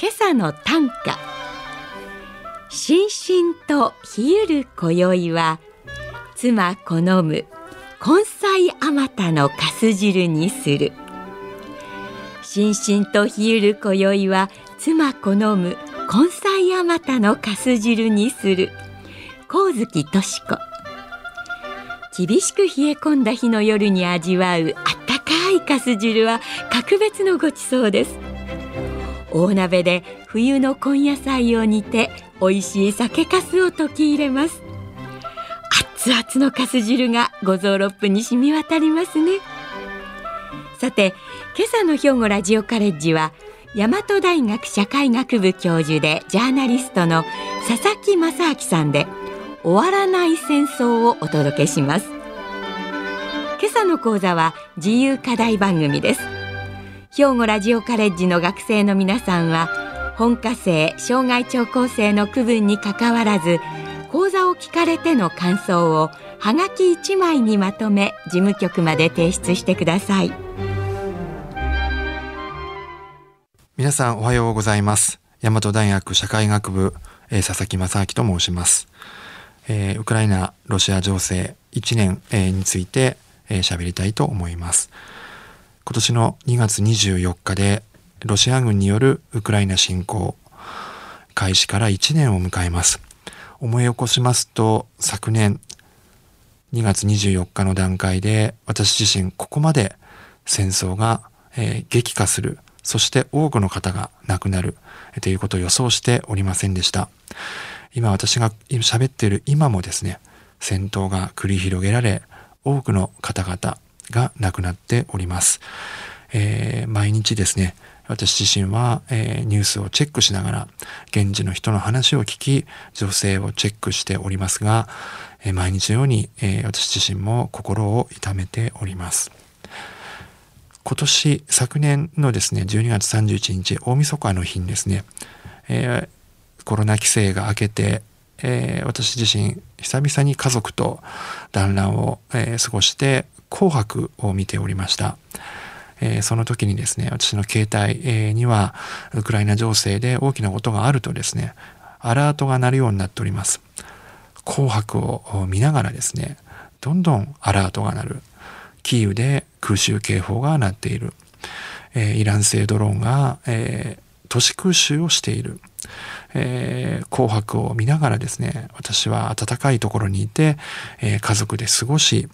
今朝の短歌。心身と冷える今宵は妻好む根菜あまたのかす汁にする。心身と冷える今宵は妻好む根菜あまたのかす汁にする。光月敏子。厳しく冷え込んだ日の夜に味わうあったかいかす汁は格別のごちそうです。大鍋で冬の根野菜を煮て美味しい酒粕を溶き入れます。熱々のかす汁が五臓六腑に染み渡りますね。さて今朝の兵庫ラジオカレッジは大和大学社会学部教授でジャーナリストの佐々木正明さんで終わらない戦争をお届けします。今朝の講座は自由課題番組です。兵庫ラジオカレッジの学生の皆さんは本科生障害聴講生の区分にかかわらず講座を聞かれての感想をはがき1枚にまとめ事務局まで提出してください。皆さんおはようございます。大和大学社会学部、えー、佐々木正明と申します、えー、ウクライナロシア情勢1年、えー、について喋、えー、りたいと思います。今年の2月24日でロシア軍によるウクライナ侵攻開始から1年を迎えます。思い起こしますと昨年2月24日の段階で私自身ここまで戦争が、えー、激化する。そして多くの方が亡くなる。ということを予想しておりませんでした。今私が喋っている今もですね戦闘が繰り広げられ多くの方々が亡くなっております、えー、毎日ですね私自身は、えー、ニュースをチェックしながら現地の人の話を聞き女性をチェックしておりますが、えー、毎日のように、え、私自身も心を痛めております。今年昨年のですね12月31日大晦日の日にですね、えコロナ規制が明けてえー、私自身久々に家族と団らんを、えー、過ごして紅白を見ておりました。えー、その時にですね、私の携帯、えー、には、ウクライナ情勢で大きなことがあるとですね、アラートが鳴るようになっております。紅白を見ながらですね、どんどんアラートが鳴る。キーウで空襲警報が鳴っている。えー、イラン製ドローンが、え都市空襲をしている。えー、紅白を見ながらですね、私は暖かいところにいて、えー、家族で過ごし、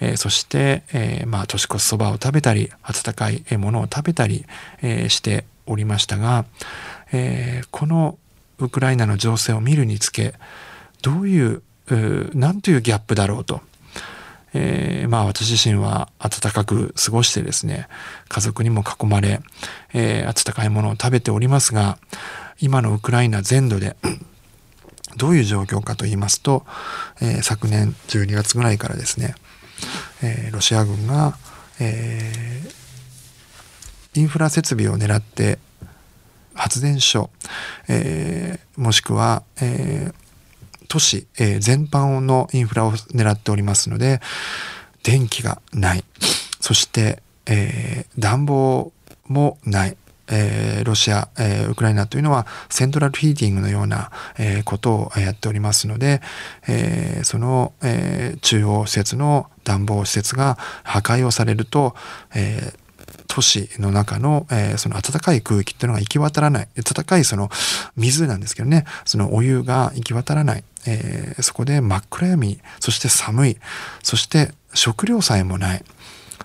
えー、そして、えまあ、年越しそばを食べたり、温かいものを食べたり、えしておりましたが、えこのウクライナの情勢を見るにつけ、どういう、何というギャップだろうと。えー、まあ私自身は暖かく過ごしてですね、家族にも囲まれ、えー、温かいものを食べておりますが、今のウクライナ全土でどういう状況かと言いますと、えー、昨年12月ぐらいからですね、えー、ロシア軍が、えー、インフラ設備を狙って発電所、えー、もしくは、えー、都市、えー、全般のインフラを狙っておりますので電気がない。そして、えー、暖房もない。えー、ロシア、えー、ウクライナというのはセントラルヒーティングのような、えー、ことをやっておりますので、え、その、え、中央施設の暖房施設が破壊をされると、え都市の中の、えー、その暖かい空気っていうのが行き渡らない。暖かいその水なんですけどね、そのお湯が行き渡らない。えー、そこで真っ暗闇、そして寒い、そして食料さえもない。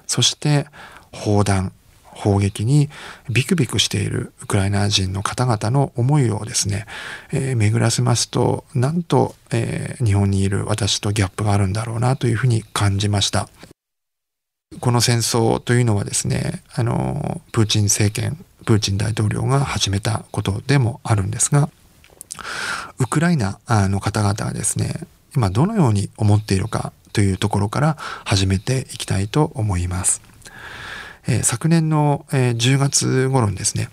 そして砲弾、砲撃にビクビクしているウクライナ人の方々の思いをですね、えー、巡らせますとなんと、えー、日本にいる私とギャップがあるんだろうなというふうに感じました。この戦争というのはですね、あの、プーチン政権、プーチン大統領が始めたことでもあるんですが、ウクライナの方々はですね、今どのように思っているかというところから始めていきたいと思います。えー、昨年の、えー、10月頃にですね、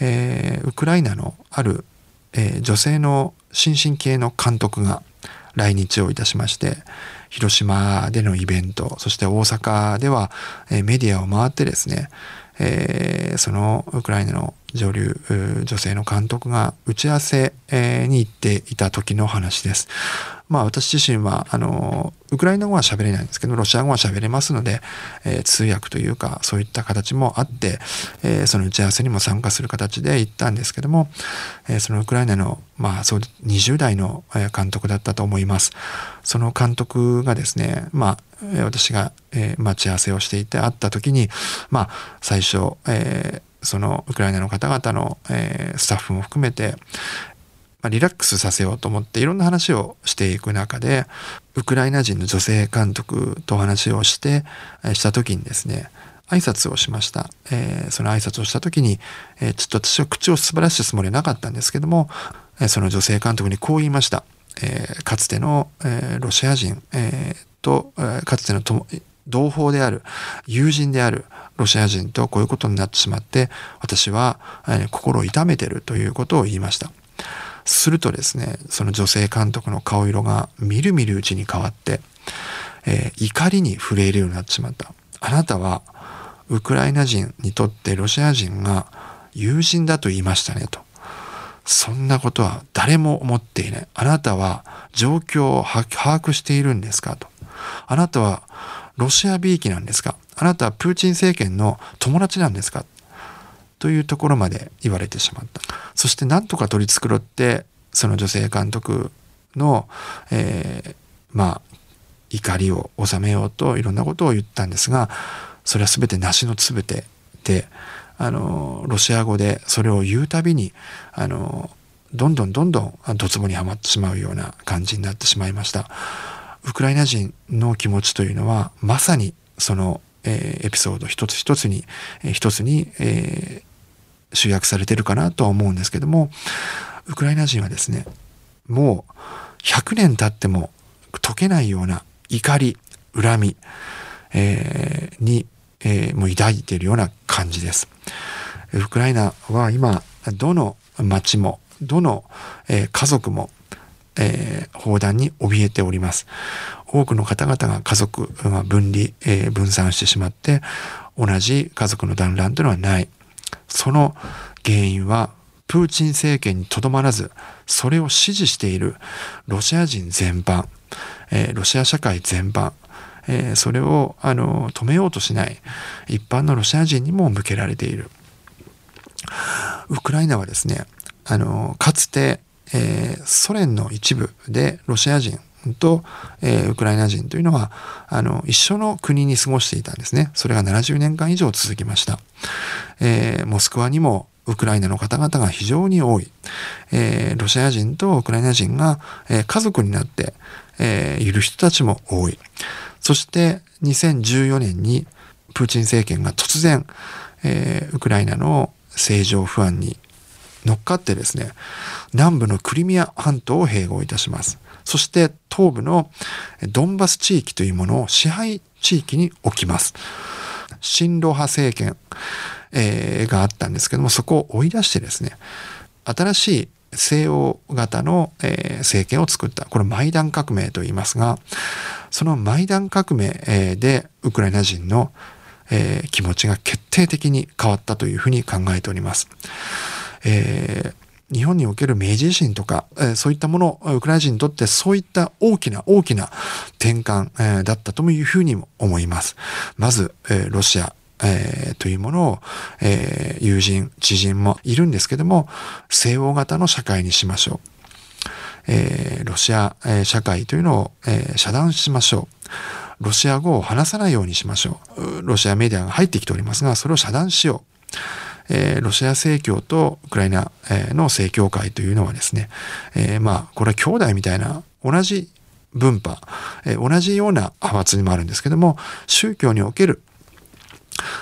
えー、ウクライナのある、え女性の新進系の監督が来日をいたしまして、広島でのイベント、そして大阪では、えメディアを回ってですね、えそのウクライナの上流女性の監督が打ち合わせに行っていた時の話です。まあ私自身はあのウクライナ語は喋れないんですけどロシア語は喋れますので、えー、通訳というかそういった形もあって、えー、その打ち合わせにも参加する形で行ったんですけども、えー、そのウクライナのまあそう20代の監督だったと思います。その監督がですねまあ私が、え待ち合わせをしていて会った時にまあ最初、えーそのウクライナの方々の、えー、スタッフも含めて、まあ、リラックスさせようと思っていろんな話をしていく中でウクライナ人の女性監督と話をして、え、した時にですね挨拶をしました、えー、その挨拶をした時に、えー、ちょっと私は口を素晴らしいつもりはなかったんですけども、えー、その女性監督にこう言いました、え、かつての、え、ロシア人、えー、と、え、かつての同胞である友人であるロシア人とこういうことになってしまって私は、心を痛めてるということを言いました。するとですねその女性監督の顔色がみるみるうちに変わって、えー、怒りに震えるようになってしまった。あなたはウクライナ人にとってロシア人が友人だと言いましたねと。そんなことは誰も思っていない。あなたは状況を把握しているんですかと。あなたはロシアびいきなんですか？あなたはプーチン政権の友達なんですか？というところまで言われてしまった。そして何とか取り繕って、その女性監督の、えー、まあ、怒りを収めようといろんなことを言ったんですが、それは全て梨のつぶてで、あの、ロシア語でそれを言うたびに、あの、どんどんどんどんドツボにはまってしまうような感じになってしまいました。ウクライナ人の気持ちというのはまさにその、えー、エピソード一つ一つに、えー、一つに、えー、集約されてるかなとは思うんですけどもウクライナ人はですねもう100年経っても解けないような怒り恨み、えー、に、えー、もう抱いているような感じです。ウクライナは今どの町もどの、えー、家族もえー、砲弾に怯えております。多くの方々が家族が分離、えー、分散してしまって、同じ家族の団らんというのはない。その原因は、プーチン政権にとどまらず、それを支持しているロシア人全般、えー、ロシア社会全般、えー、それをあの止めようとしない一般のロシア人にも向けられている。ウクライナはですね、あのかつてえー、ソ連の一部でロシア人と、えー、ウクライナ人というのはあの一緒の国に過ごしていたんですね。それが70年間以上続きました。えー、モスクワにもウクライナの方々が非常に多い。えー、ロシア人とウクライナ人が、えー、家族になって、えー、いる人たちも多い。そして2014年にプーチン政権が突然、えー、ウクライナの政情不安に乗っかってですね、南部のクリミア半島を併合いたします。そして東部のドンバス地域というものを支配地域に置きます。親ロ派政権、えー、があったんですけども、そこを追い出してですね、新しい西欧型の、えー、政権を作った。これマイダン革命と言いますが、そのマイダン革命、えー、でウクライナ人の、えー、気持ちが決定的に変わったというふうに考えております。えー、日本における明治維新とか、えー、そういったもの、ウクライナ人にとってそういった大きな大きな転換、えー、だったというふうにも思います。まず、えロシア、えー、というものを、えー、友人、知人もいるんですけども、西欧型の社会にしましょう。えー、ロシア、えー、社会というのを、えー、遮断しましょう。ロシア語を話さないようにしましょう。ロシアメディアが入ってきておりますが、それを遮断しよう。えー、ロシア正教とウクライナの正教会というのはですね、えー、まあ、これは兄弟みたいな同じ分派、えー、同じような派閥にもあるんですけども、宗教における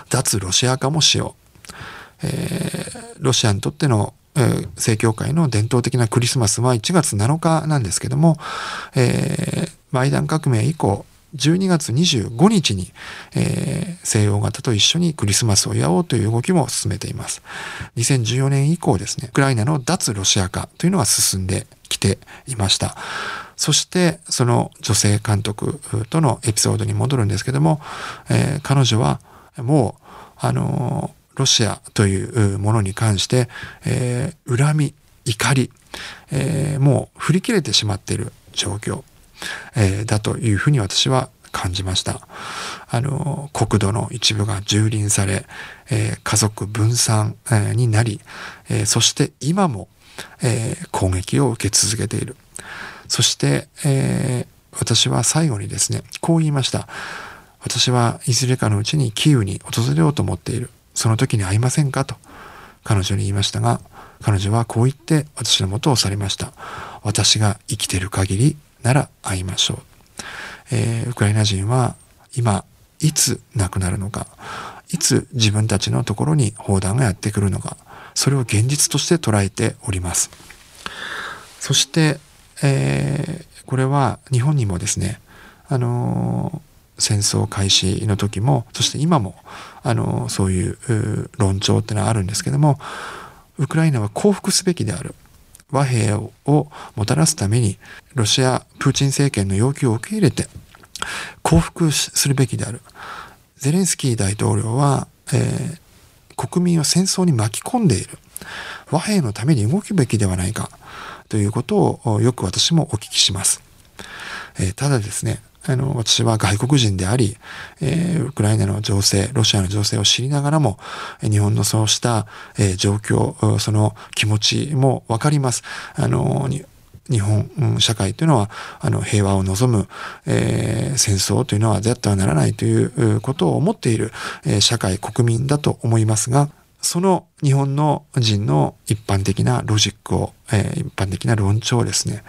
脱ロシア化もしよう。えー、ロシアにとっての正教会の伝統的なクリスマスは1月7日なんですけども、えー、マイダン革命以降、12月25日に、えー、西洋型と一緒にクリスマスを祝おうという動きも進めています。2014年以降ですね、ウクライナの脱ロシア化というのが進んできていました。そして、その女性監督とのエピソードに戻るんですけども、えー、彼女はもう、あのー、ロシアというものに関して、えー、恨み、怒り、えー、もう振り切れてしまっている状況。えー、だというふうに私は感じました。あの、国土の一部が蹂躙され、えー、家族分散、えー、になり、えー、そして今も、え、攻撃を受け続けている。そして、え、私は最後にですね、こう言いました。私はいずれかのうちにキーウに訪れようと思っている。その時に会いませんかと彼女に言いましたが、彼女はこう言って私のもとを去りました。私が生きている限りなら会いましょう。えー、ウクライナ人は今、いつ亡くなるのか、いつ自分たちのところに砲弾がやってくるのか、それを現実として捉えております。そして、えー、これは日本にもですね、あのー、戦争開始の時も、そして今も、あの、そういう論調ってのはあるんですけども、ウクライナは降伏すべきである。和平をもたらすためにロシアプーチン政権の要求を受け入れて降伏するべきである。ゼレンスキー大統領は、えー、国民を戦争に巻き込んでいる。和平のために動くべきではないか。ということをよく私もお聞きします、えー、ただですねあの、私は外国人であり、えー、ウクライナの情勢、ロシアの情勢を知りながらも、日本のそうした、えー、状況、その気持ちもわかります。あの、日本、社会というのは、あの、平和を望む、えー、戦争というのは絶対はならないということを思っている、えー、社会、国民だと思いますが、その日本の人の一般的なロジックを、えー、一般的な論調をですね、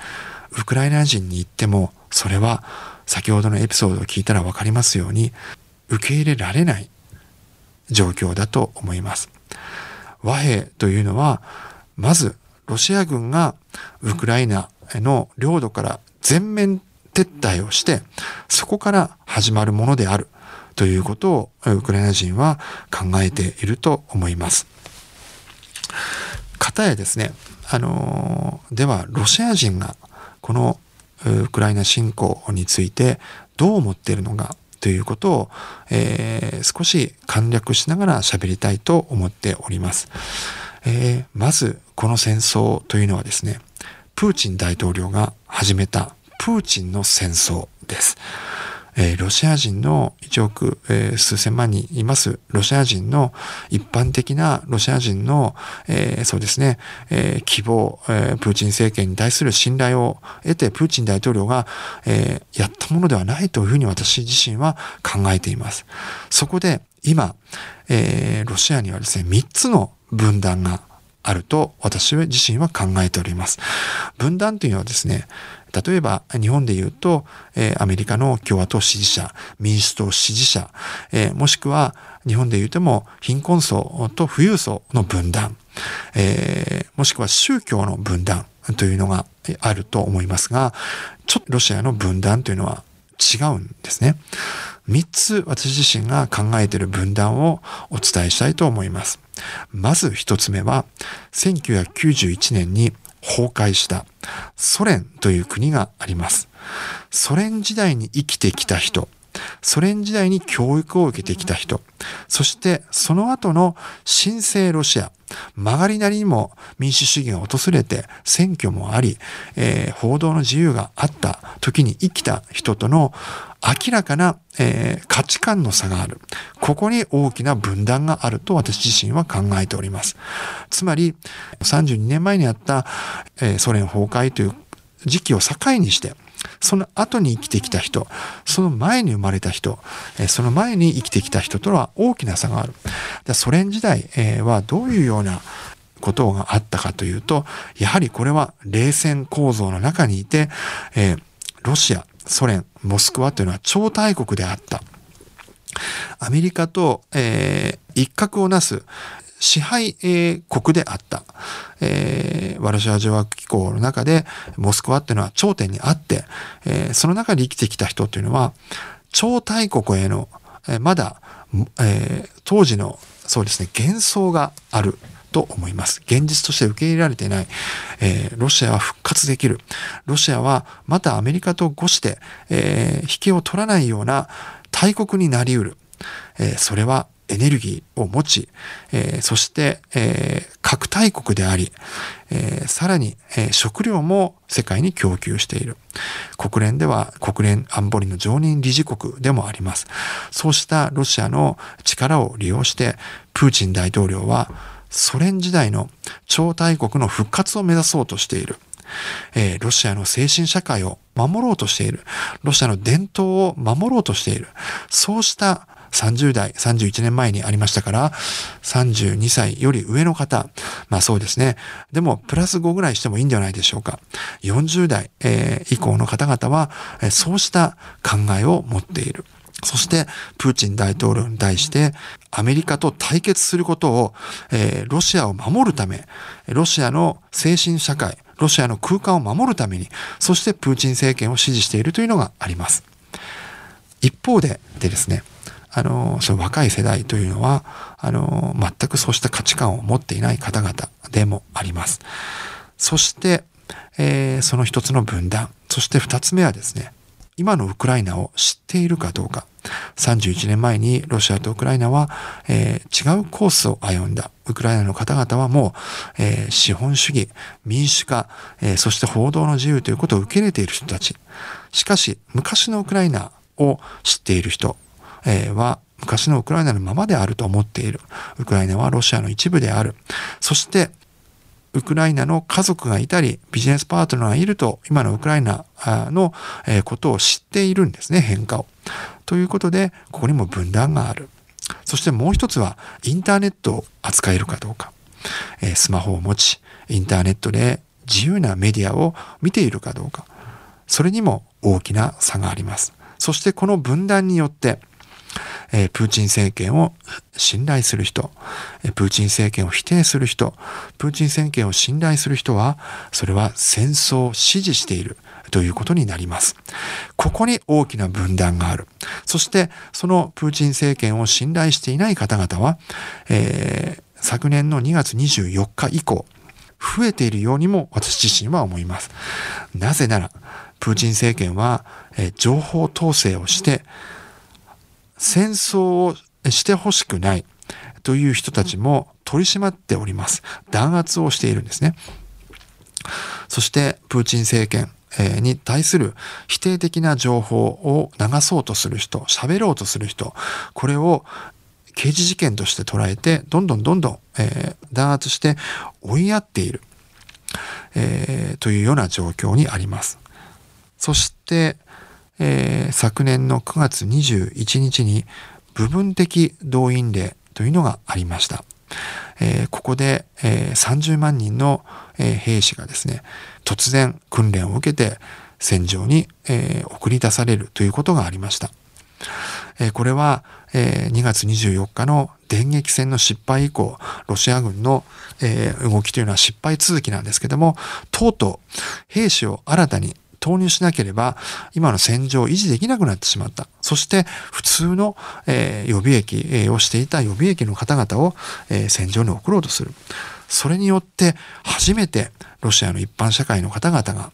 ウクライナ人に言っても、それは先ほどのエピソードを聞いたら分かりますように受け入れられない状況だと思います。和平というのはまずロシア軍がウクライナの領土から全面撤退をしてそこから始まるものであるということをウクライナ人は考えていると思います。かたやですね、あのではロシア人がこのウクライナ侵攻についてどう思っているのかということを、えー、少し簡略しながら喋りたいと思っております。えー、まずこの戦争というのはですね、プーチン大統領が始めたプーチンの戦争です。えー、ロシア人の1億、えー、数千万人いますロシア人の一般的なロシア人の、えー、そうですね、えー、希望、えー、プーチン政権に対する信頼を得てプーチン大統領が、えー、やったものではないというふうに私自身は考えています。そこで今、えー、ロシアにはですね、3つの分断があると私自身は考えております。分断というのはですね、例えば日本で言うと、え、アメリカの共和党支持者、民主党支持者、え、もしくは日本で言うとも貧困層と富裕層の分断、え、もしくは宗教の分断というのがあると思いますが、ちょっとロシアの分断というのは違うんですね。三つ私自身が考えている分断をお伝えしたいと思います。まず一つ目は、1991年に崩壊したソ連という国があります。ソ連時代に生きてきた人、ソ連時代に教育を受けてきた人、そしてその後の新生ロシア、曲がりなりにも民主主義が訪れて選挙もあり、えー、報道の自由があった時に生きた人との明らかな、えー、価値観の差がある。ここに大きな分断があると私自身は考えております。つまり、32年前にあった、えー、ソ連崩壊という時期を境にして、その後に生きてきた人、その前に生まれた人、その前に生きてきた人とは大きな差がある。ソ連時代はどういうようなことがあったかというと、やはりこれは冷戦構造の中にいて、ロシア、ソ連、モスクワというのは超大国であった。アメリカと、えー、一角をなす支配、国であった、えー、ワルシャワ条約機構の中でモスクワっていうのは頂点にあって、えー、その中で生きてきた人っていうのは超大国への、えー、まだ、えー、当時のそうですね幻想があると思います。現実として受け入れられていない。えー、ロシアは復活できる。ロシアはまたアメリカと誤して、えー、引けを取らないような大国になりうる。えー、それはエネルギーを持ち、えー、そして、えー、核大国であり、えー、さらに、えー、食料も世界に供給している。国連では国連安保理の常任理事国でもあります。そうしたロシアの力を利用して、プーチン大統領はソ連時代の超大国の復活を目指そうとしている。えー、ロシアの精神社会を守ろうとしている。ロシアの伝統を守ろうとしている。そうした30代、31年前にありましたから、32歳より上の方、まあそうですね。でも、プラス5ぐらいしてもいいんではないでしょうか。40代、えー、以降の方々は、そうした考えを持っている。そして、プーチン大統領に対して、アメリカと対決することを、えー、ロシアを守るため、ロシアの精神社会、ロシアの空間を守るために、そしてプーチン政権を支持しているというのがあります。一方ででですね、あの、その若い世代というのは、あの、全くそうした価値観を持っていない方々でもあります。そして、えー、その一つの分断。そして二つ目はですね、今のウクライナを知っているかどうか。31年前にロシアとウクライナは、えー、違うコースを歩んだ。ウクライナの方々はもう、えー、資本主義、民主化、えー、そして報道の自由ということを受け入れている人たち。しかし、昔のウクライナを知っている人は昔のウクライナのままであると思っている。ウクライナはロシアの一部である。そして、ウクライナの家族がいたり、ビジネスパートナーがいると、今のウクライナのことを知っているんですね、変化を。ということで、ここにも分断がある。そしてもう一つは、インターネットを扱えるかどうか。スマホを持ち、インターネットで自由なメディアを見ているかどうか。それにも大きな差があります。そしてこの分断によって、えプーチン政権を信頼する人、プーチン政権を否定する人、プーチン政権を信頼する人は、それは戦争を支持している。ということになります。ここに大きな分断がある。そして、そのプーチン政権を信頼していない方々は、えー、昨年の2月24日以降、増えているようにも私自身は思います。なぜなら、プーチン政権は、えー、情報統制をして、戦争をしてほしくないという人たちも取り締まっております。弾圧をしているんですね。そしてプーチン政権に対する否定的な情報を流そうとする人、喋ろうとする人、これを刑事事件として捉えて、どんどんどんどん、えー、弾圧して追いやっている、えー、というような状況にあります。そして、えー、昨年の9月21日に部分的動員令というのがありました。えー、ここで、えー、30万人の、えー、兵士がですね、突然訓練を受けて戦場に、え、送り出されるということがありました。え、これは、えー、2月24日の電撃戦の失敗以降、ロシア軍の、え、動きというのは失敗続きなんですけども、とうとう兵士を新たに投入しなければ、今の戦場を維持できなくなってしまった。そして、普通の、え、予備役をしていた予備役の方々を、え、戦場に送ろうとする。それによって初めてロシアの一般社会の方々が、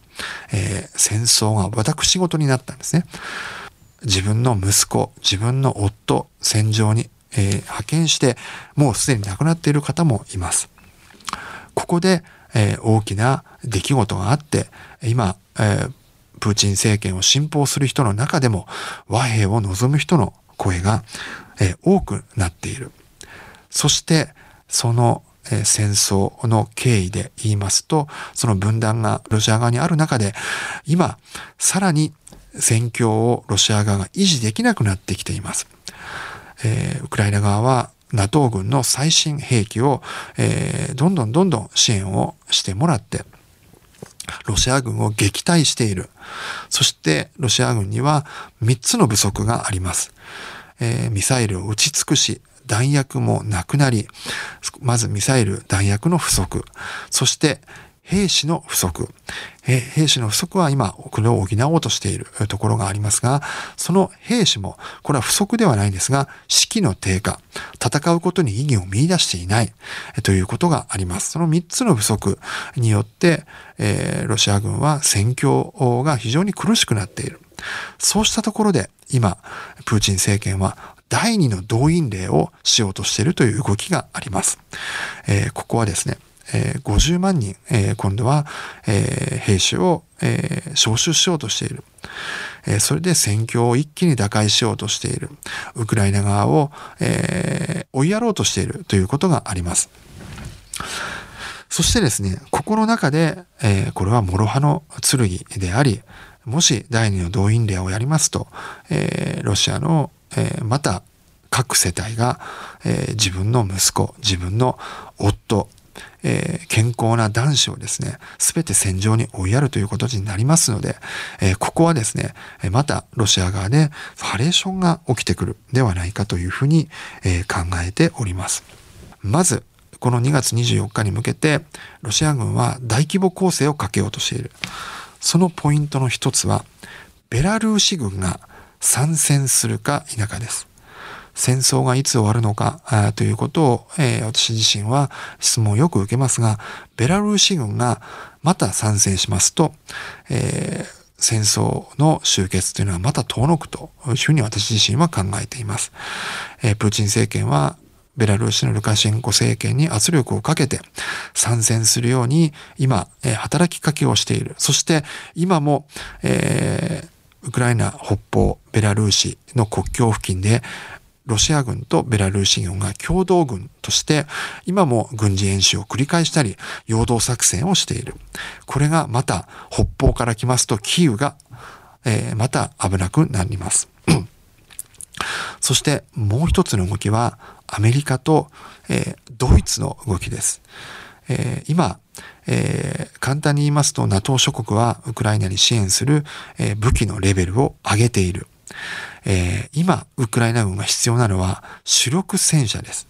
えー、戦争が私事になったんですね。自分の息子、自分の夫、戦場に、えー、派遣して、もうすでに亡くなっている方もいます。ここで、えー、大きな出来事があって、今、えー、プーチン政権を信奉する人の中でも和平を望む人の声が、え、多くなっている。そして、その、戦争の経緯で言いますと、その分断がロシア側にある中で、今、さらに戦況をロシア側が維持できなくなってきています。えー、ウクライナ側は NATO 軍の最新兵器を、えー、どんどんどんどん支援をしてもらって、ロシア軍を撃退している。そしてロシア軍には3つの不足があります。えー、ミサイルを撃ち尽くし、弾薬もなくなり、まずミサイル弾薬の不足、そして兵士の不足。兵士の不足は今、これを補おうとしているところがありますが、その兵士も、これは不足ではないんですが、士気の低下、戦うことに意義を見出していないということがあります。その3つの不足によって、えー、ロシア軍は戦況が非常に苦しくなっている。そうしたところで、今、プーチン政権は第2の動員令をしようとしているという動きがあります。えー、ここはですね、えー、50万人、えー、今度は、えー、兵士を、えー、招集しようとしている。えー、それで戦況を一気に打開しようとしている。ウクライナ側を、えー、追いやろうとしているということがあります。そしてですね、ここの中で、えー、これは諸刃の剣であり、もし第二の動員令をやりますと、えー、ロシアの、えー、また各世帯が、えー、自分の息子、自分の夫、えー、健康な男子をですね、すべて戦場に追いやるということになりますので、えー、ここはですね、またロシア側でハレーションが起きてくるではないかというふうに、え、考えております。まず、この2月24日に向けて、ロシア軍は大規模攻勢をかけようとしている。そのポイントの一つは、ベラルーシ軍が参戦するか否かです。戦争がいつ終わるのかということを、えー、私自身は質問をよく受けますが、ベラルーシ軍がまた参戦しますと、えー、戦争の終結というのはまた遠のくというふうに私自身は考えています。えー、プーチン政権はベラルーシのルカシェンコ政権に圧力をかけて参戦するように今、えー、働きかけをしている。そして今も、えー、ウクライナ北方ベラルーシの国境付近でロシア軍とベラルーシ軍が共同軍として今も軍事演習を繰り返したり陽動作戦をしている。これがまた北方から来ますとキーウが、えー、また危なくなります。そしてもう一つの動きはアメリカと、えー、ドイツの動きです。えー、今、えー、簡単に言いますと NATO 諸国はウクライナに支援する、えー、武器のレベルを上げている。えー、今、ウクライナ軍が必要なのは主力戦車です。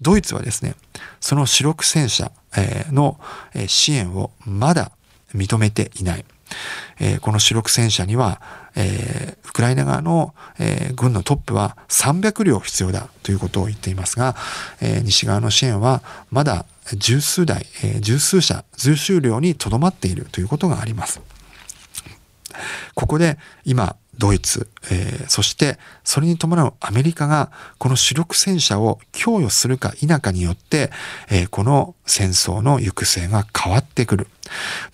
ドイツはですね、その主力戦車、えー、の支援をまだ認めていない。えー、この主力戦車には、えー、ウクライナ側の、えー、軍のトップは300両必要だということを言っていますが、え西側の支援はまだ十数台、え十数社、十数両にとどまっているということがあります。ここで今、ドイツ、えー、そしてそれに伴うアメリカがこの主力戦車を供与するか否かによって、えー、この戦争の行く末が変わってくる。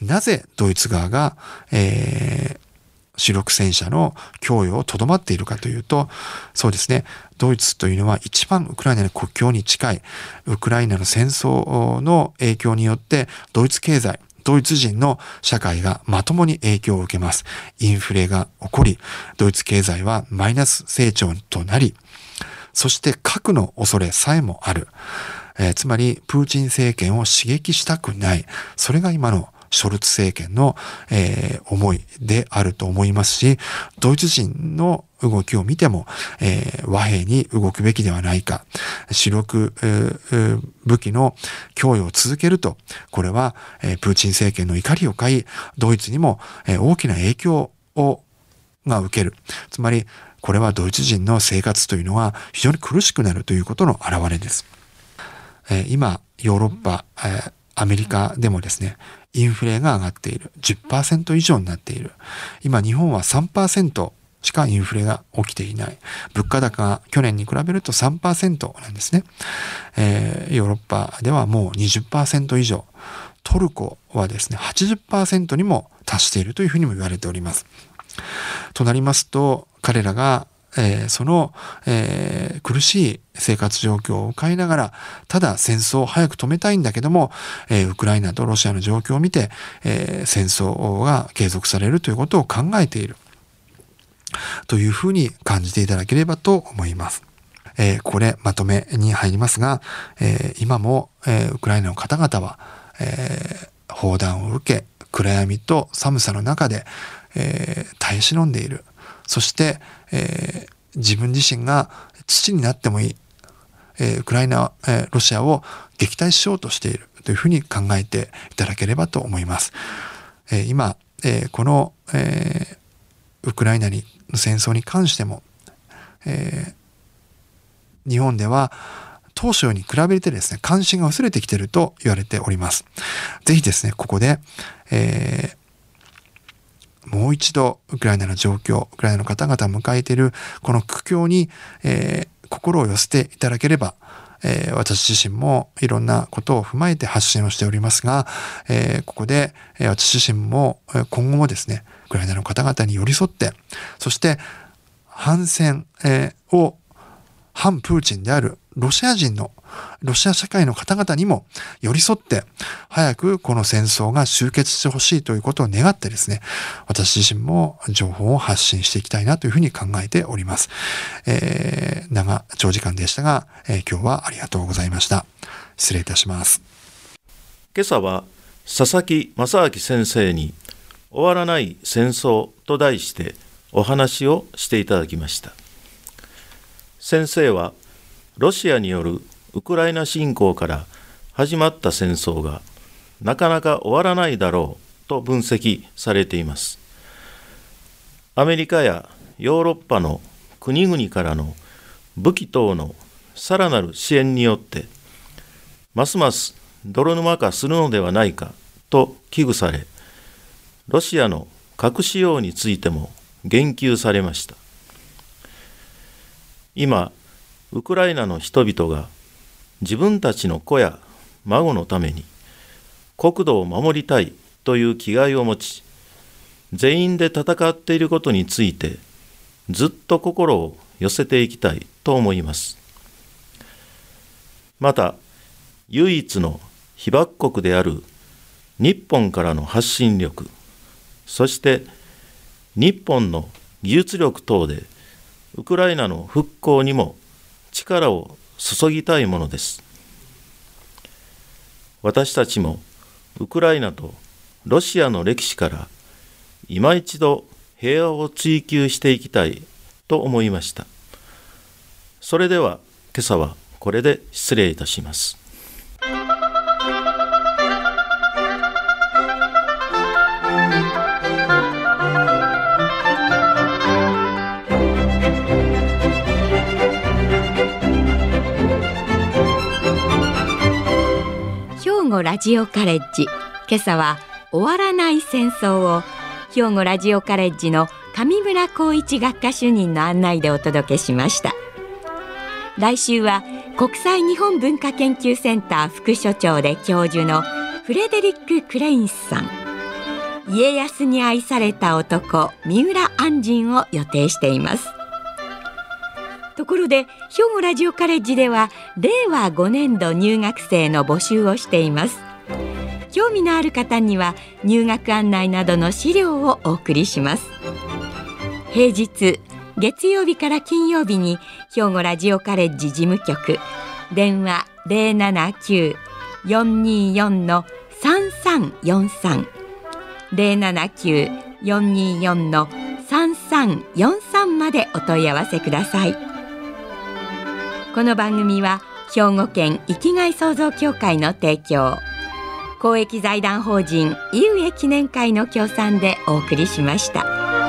なぜドイツ側が、えー、主力戦車の供与をとどまっているかというと、そうですね、ドイツというのは一番ウクライナの国境に近い、ウクライナの戦争の影響によってドイツ経済、ドイツ人の社会がまともに影響を受けます。インフレが起こり、ドイツ経済はマイナス成長となり、そして核の恐れさえもある。えー、つまり、プーチン政権を刺激したくない。それが今のショルツ政権の、えー、思いであると思いますし、ドイツ人の動きを見ても、えー、和平に動くべきではないか、主力、えー、武器の供与を続けると、これは、えー、プーチン政権の怒りを買い、ドイツにも、えー、大きな影響をが受ける。つまり、これはドイツ人の生活というのは非常に苦しくなるということの表れです。えー、今、ヨーロッパ、えー、アメリカでもですね、インフレが上がっている。10%以上になっている。今、日本は3%しかインフレが起きていない。物価高が去年に比べると3%なんですね。えー、ヨーロッパではもう20%以上。トルコはですね、80%にも達しているというふうにも言われております。となりますと、彼らがえー、その、えー、苦しい生活状況を変えながら、ただ戦争を早く止めたいんだけども、えー、ウクライナとロシアの状況を見て、え戦争が継続されるということを考えている。というふうに感じていただければと思います。えこれまとめに入りますが、え今も、えウクライナの方々は、え砲弾を受け、暗闇と寒さの中で、え耐え忍んでいる。そして、えー、自分自身が土になってもいい。えー、ウクライナ、えー、ロシアを撃退しようとしているというふうに考えていただければと思います。え、今、え、この、え、ウクライナに戦争に関しても、え、日本では当初に比べてですね、関心が薄れてきていると言われております。ぜひですね、ここで、えー、もう一度ウクライナの状況、ウクライナの方々を迎えているこの苦境に、えー、心を寄せていただければ、えー、私自身もいろんなことを踏まえて発信をしておりますが、えー、ここで、えー、私自身も今後もですね、ウクライナの方々に寄り添って、そして反戦、えー、を反プーチンであるロシア人の、ロシア社会の方々にも寄り添って、早くこの戦争が終結してほしいということを願ってですね、私自身も情報を発信していきたいなというふうに考えております。えー、長、長時間でしたが、えー、今日はありがとうございました。失礼いたします。今朝は佐々木正明先生に終わらない戦争と題してお話をしていただきました。先生はロシアによるウクライナ侵攻から始まった戦争がなかなか終わらないだろうと分析されています。アメリカやヨーロッパの国々からの武器等のさらなる支援によってますます泥沼化するのではないかと危惧されロシアの核使用についても言及されました今ウクライナの人々が自分たちの子や孫のために国土を守りたいという気概を持ち全員で戦っていることについてずっと心を寄せていきたいと思います。また唯一の被爆国である日本からの発信力そして日本の技術力等でウクライナの復興にも力を注ぎたいものです。私たちもウクライナとロシアの歴史から今一度平和を追求していきたいと思いました。それでは今朝はこれで失礼いたします。庫ラジオカレッジ。今朝は終わらない戦争を兵庫ラジオカレッジの上村光一学科主任の案内でお届けしました。来週は国際日本文化研究センター副所長で教授のフレデリック・クレインスさん。家康に愛された男三浦安仁を予定しています。ところで兵庫ラジオカレッジでは令和5年度入学生の募集をしています。興味のある方には入学案内などの資料をお送りします。平日月曜日から金曜日に兵庫ラジオカレッジ事務局電話079-424の3343 079-424の3343までお問い合わせください。この番組は兵庫県生きがい創造協会の提供公益財団法人井上記念会の協賛でお送りしました。